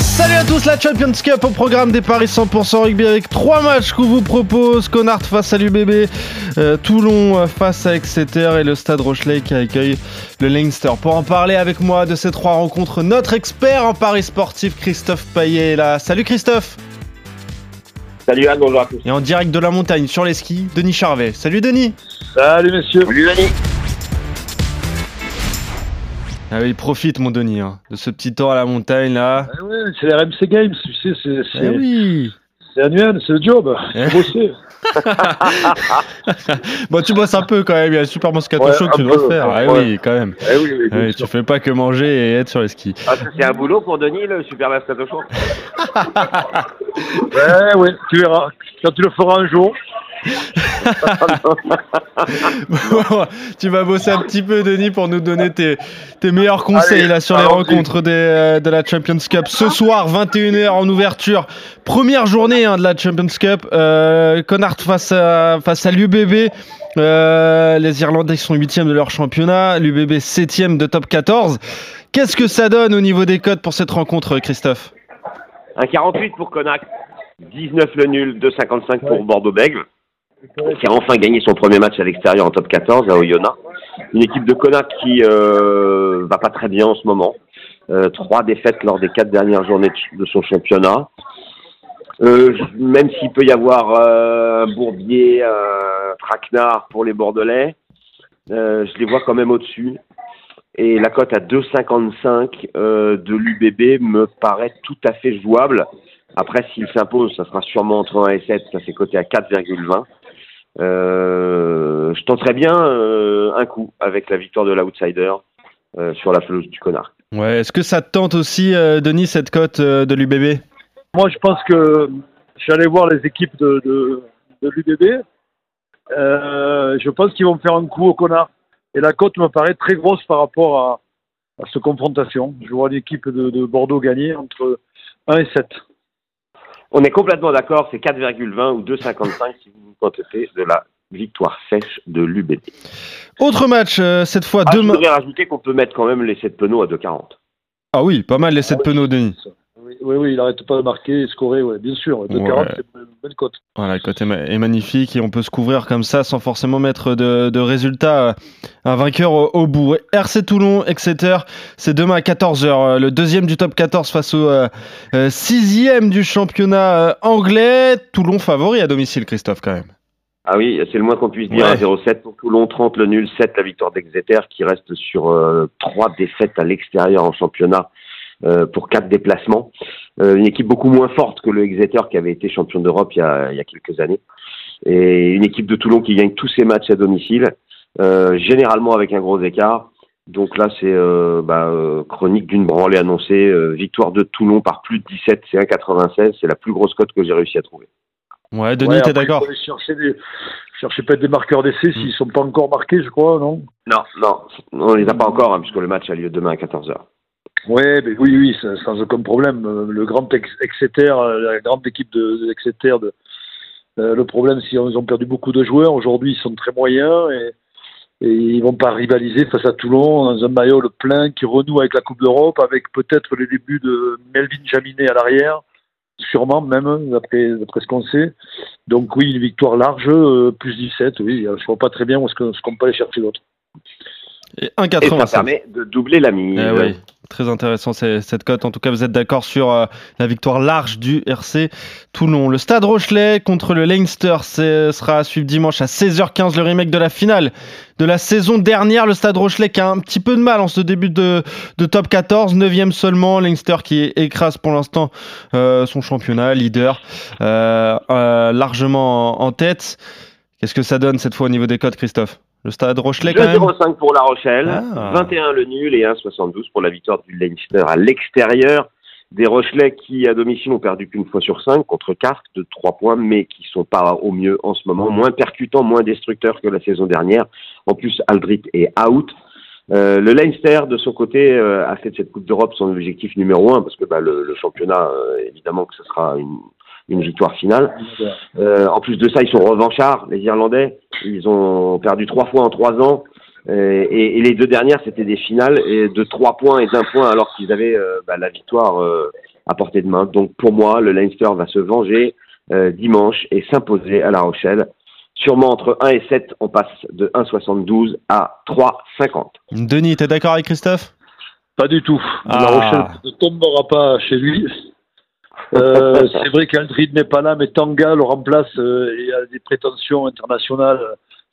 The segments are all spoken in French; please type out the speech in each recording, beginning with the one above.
Salut à tous, la Champions Cup au programme des Paris 100% rugby avec trois matchs qu'on vous propose. Connard face à l'UBB, euh, Toulon face à Exeter et le Stade Rochelet qui accueille le Leinster. Pour en parler avec moi de ces trois rencontres, notre expert en Paris sportif Christophe Payet est là. Salut Christophe Salut Anne, bonjour à tous. Et en direct de la montagne sur les skis, Denis Charvet. Salut Denis Salut messieurs Salut Denis ah oui, profite mon Denis, hein, de ce petit temps à la montagne là. Ah oui, c'est l'RMC Games, tu sais, c'est, c'est, Eh oui c'est annuel, c'est le job. Eh. Faut bosser. Bon, tu bosses un peu quand même, il y a le Super Moscato Ouais, Show que tu dois peu, faire. ouais. Ah oui, quand même. Eh oui, Ah tu fais pas que manger et être sur les skis. Ah, c'est un boulot pour Denis, le Super Moscato Show Ouais, ouais, tu verras. Quand tu le feras un jour. tu vas bosser un petit peu, Denis, pour nous donner tes, tes meilleurs conseils Allez, là sur les rencontres des, euh, de la Champions Cup. Ce soir, 21h en ouverture, première journée hein, de la Champions Cup. Euh, Connacht face à, face à l'UBB. Euh, les Irlandais sont 8 de leur championnat, l'UBB 7 de top 14. Qu'est-ce que ça donne au niveau des codes pour cette rencontre, Christophe? Un 48 pour Connacht, 19 le nul, 2,55 pour Bordeaux-Bègles, qui a enfin gagné son premier match à l'extérieur en top 14 à Oyonnax. Une équipe de Connacht qui euh, va pas très bien en ce moment. Euh, trois défaites lors des quatre dernières journées de- son championnat. Euh, même s'il peut y avoir euh, Bourbier, un Traquenard pour les Bordelais, euh, je les vois quand même au-dessus. Et la cote à 2,55 euh, de l'UBB me paraît tout à fait jouable. Après, s'il s'impose, ça sera sûrement entre 1 et 7. Ça fait coté à 4,20. Euh, je tenterais bien euh, un coup avec la victoire de l'outsider euh, sur la pelouse du connard. Ouais, est-ce que ça te tente aussi, euh, Denis, cette cote euh, de l'UBB Moi, je pense que je suis allé voir les équipes de, de, de l'UBB. Euh, je pense qu'ils vont me faire un coup au connard. Et la cote me paraît très grosse par rapport à, à cette confrontation. Je vois l'équipe de, de Bordeaux gagner entre 1 et 7. On est complètement d'accord, c'est 4,20 ou 2,55 si vous vous contentez de la victoire sèche de l'UBB. Autre match, euh, cette fois Ah, je demain. voudrais rajouter qu'on peut mettre quand même les 7 penaud à 2,40. Ah oui, pas mal les 7 Ah oui. penaux, Denis. Oui, oui, oui, il n'arrête pas de marquer et scorer, ouais, bien sûr. 2,40, Ouais. c'est belle cote. Voilà, le côté ma- est magnifique et on peut se couvrir comme ça sans forcément mettre de, de résultat. euh, Un vainqueur au, au bout. RC Toulon, Exeter, c'est demain à 14h. Le deuxième du top 14 face au euh, euh, sixième du championnat euh, anglais. Toulon favori à domicile, Christophe, quand même. Ah oui, c'est le moins qu'on puisse dire. Ouais. à 0,7 pour Toulon, 30 le nul, 7 la victoire d'Exeter qui reste sur euh, trois défaites à l'extérieur en championnat euh, pour quatre déplacements. Euh, une équipe beaucoup moins forte que le Exeter qui avait été champion d'Europe il, y a- il y a quelques années. Et une équipe de Toulon qui gagne tous ses matchs à domicile, euh, généralement avec un gros écart. Donc là, c'est euh, bah, euh, chronique d'une branlée annoncée. euh, victoire de Toulon par plus de 17, c'est 1,96. C'est la plus grosse cote que j'ai réussi à trouver. Ouais, Denis, Ouais, t'es d'accord chercher, des... chercher peut-être des marqueurs d'essai s'ils ne sont pas encore marqués, je crois, non? Non, non, on les a pas encore, hein, puisque le match a lieu demain à 14h. Ouais, mais oui, oui, ça- sans aucun problème. Euh, Le grand Ex- Exeter, euh, la grande équipe de, de Exeter, de, euh, le problème, c'est qu'ils ont perdu beaucoup de joueurs. Aujourd'hui, ils sont très moyens et, et ils vont pas rivaliser face à Toulon dans un maillot plein qui renoue avec la Coupe d'Europe, avec peut-être les débuts de Melvin Jaminet à l'arrière, sûrement même, d'après d'après ce qu'on sait. Donc oui, une victoire large, euh, plus 17, oui, je vois pas très bien où est-ce qu'on peut aller chercher d'autre. Et Et ça 1,87. permet de doubler la mise. Eh oui, très intéressant cette cote. En tout cas, vous êtes d'accord sur euh, la victoire large du RC Toulon. Le Stade Rochelet contre le Leinster sera à suivre dimanche à 16h15, le remake de la finale de la saison dernière. Le Stade Rochelet qui a un petit peu de mal en ce début de, top 14, 9e seulement. Leinster qui écrase pour l'instant euh, son championnat, leader, euh, largement en, en tête. Qu'est-ce que ça donne cette fois au niveau des cotes, Christophe? Le Stade Rochelet quand même 2,05 pour La Rochelle, Ah. 21 le nul et 1,72 pour la victoire du Leinster à l'extérieur. Des Rochelais qui, à domicile, ont perdu qu'une fois sur cinq contre Castres de 3 points, mais qui sont pas au mieux en ce moment. Moins percutants, moins destructeurs que la saison dernière. En plus, Aldrit est out. Euh, le Leinster, de son côté, euh, a fait de cette Coupe d'Europe son objectif numéro un, parce que bah, le, le championnat, euh, évidemment que ce sera une, une victoire finale. Euh, en plus de ça, ils sont revanchards, les Irlandais. Ils ont perdu trois fois en trois ans. Euh, et, et les deux dernières, c'était des finales et de trois points et d'un point, alors qu'ils avaient euh, bah, la victoire euh, à portée de main. Donc pour moi, le Leinster va se venger euh, dimanche et s'imposer à La Rochelle. Sûrement entre 1 et 7, on passe de 1,72 à 3,50. Denis, t'es d'accord avec Christophe? Pas du tout. Ah. La Rochelle ne tombera pas chez lui. Euh, c'est vrai qu'Aldrid n'est pas là, mais Tanga le remplace. euh, il a des prétentions internationales.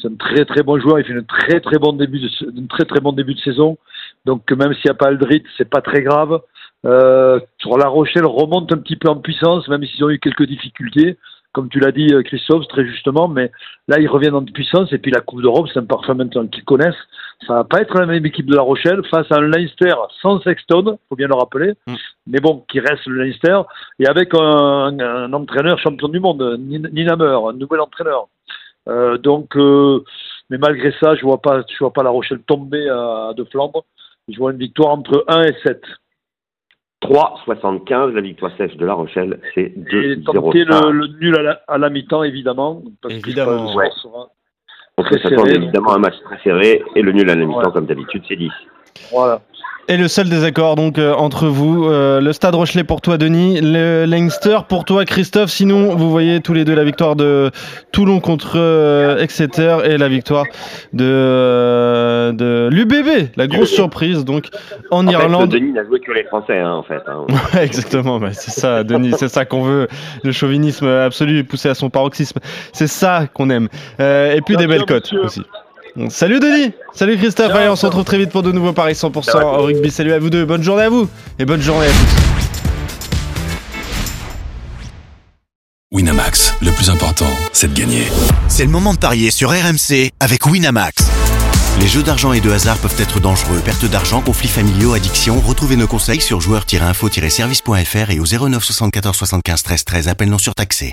C'est un très très bon joueur. Il fait un très très bon début de, un très très bon début de saison. Donc même s'il n'y a pas Aldrid, c'est pas très grave. Euh, sur La Rochelle remonte un petit peu en puissance, même s'ils ont eu quelques difficultés, comme tu l'as dit euh, Christophe très justement. Mais là ils reviennent en puissance et puis la Coupe d'Europe, c'est un parfum maintenant qu'ils connaissent. Ça va pas être la même équipe de La Rochelle face à un Leinster sans Sexton, faut bien le rappeler. Mm. Mais bon, qui reste le Leinster et avec un, un entraîneur champion du monde, Nin- Ninamer, un nouvel entraîneur. Euh, donc, euh, mais malgré ça, je vois pas, je vois pas La Rochelle tomber à, de Flandre. Je vois une victoire entre 1 et 7. 3,75, la victoire sèche de La Rochelle, c'est Et 2,05. tenter le, le nul à la, à la mi-temps, évidemment. Parce que Évidemment, score ouais. sera- On peut très s'attendre serré, évidemment à un match très serré et le nul à la mi-temps, Ouais. comme d'habitude, c'est 10. Voilà. Et le seul désaccord donc euh, entre vous, euh, le Stade Rochelet pour toi Denis, le Leinster pour toi Christophe. Sinon, vous voyez tous les deux la victoire de Toulon contre euh, Exeter et la victoire de euh, de l'UBB, la grosse surprise donc en, En fait, Irlande. Denis n'a joué que les Français, hein, en fait. hein. Ouais, exactement, bah, c'est ça, Denis, c'est ça qu'on veut. Le chauvinisme absolu poussé à son paroxysme, c'est ça qu'on aime. Euh, et puis des belles cotes aussi. Salut Denis, salut Christophe, Ciao, allez on se retrouve très vite pour de nouveaux paris 100% au rugby. Salut à vous deux, bonne journée à vous et bonne journée à tous. Winamax, le plus important, c'est de gagner. C'est le moment de parier sur RMC avec Winamax. Les jeux d'argent et de hasard peuvent être dangereux. Perte d'argent, conflits familiaux, addiction. Retrouvez nos conseils sur joueurs-info-service.fr et au 09 74 75 13 13. Appel non surtaxé.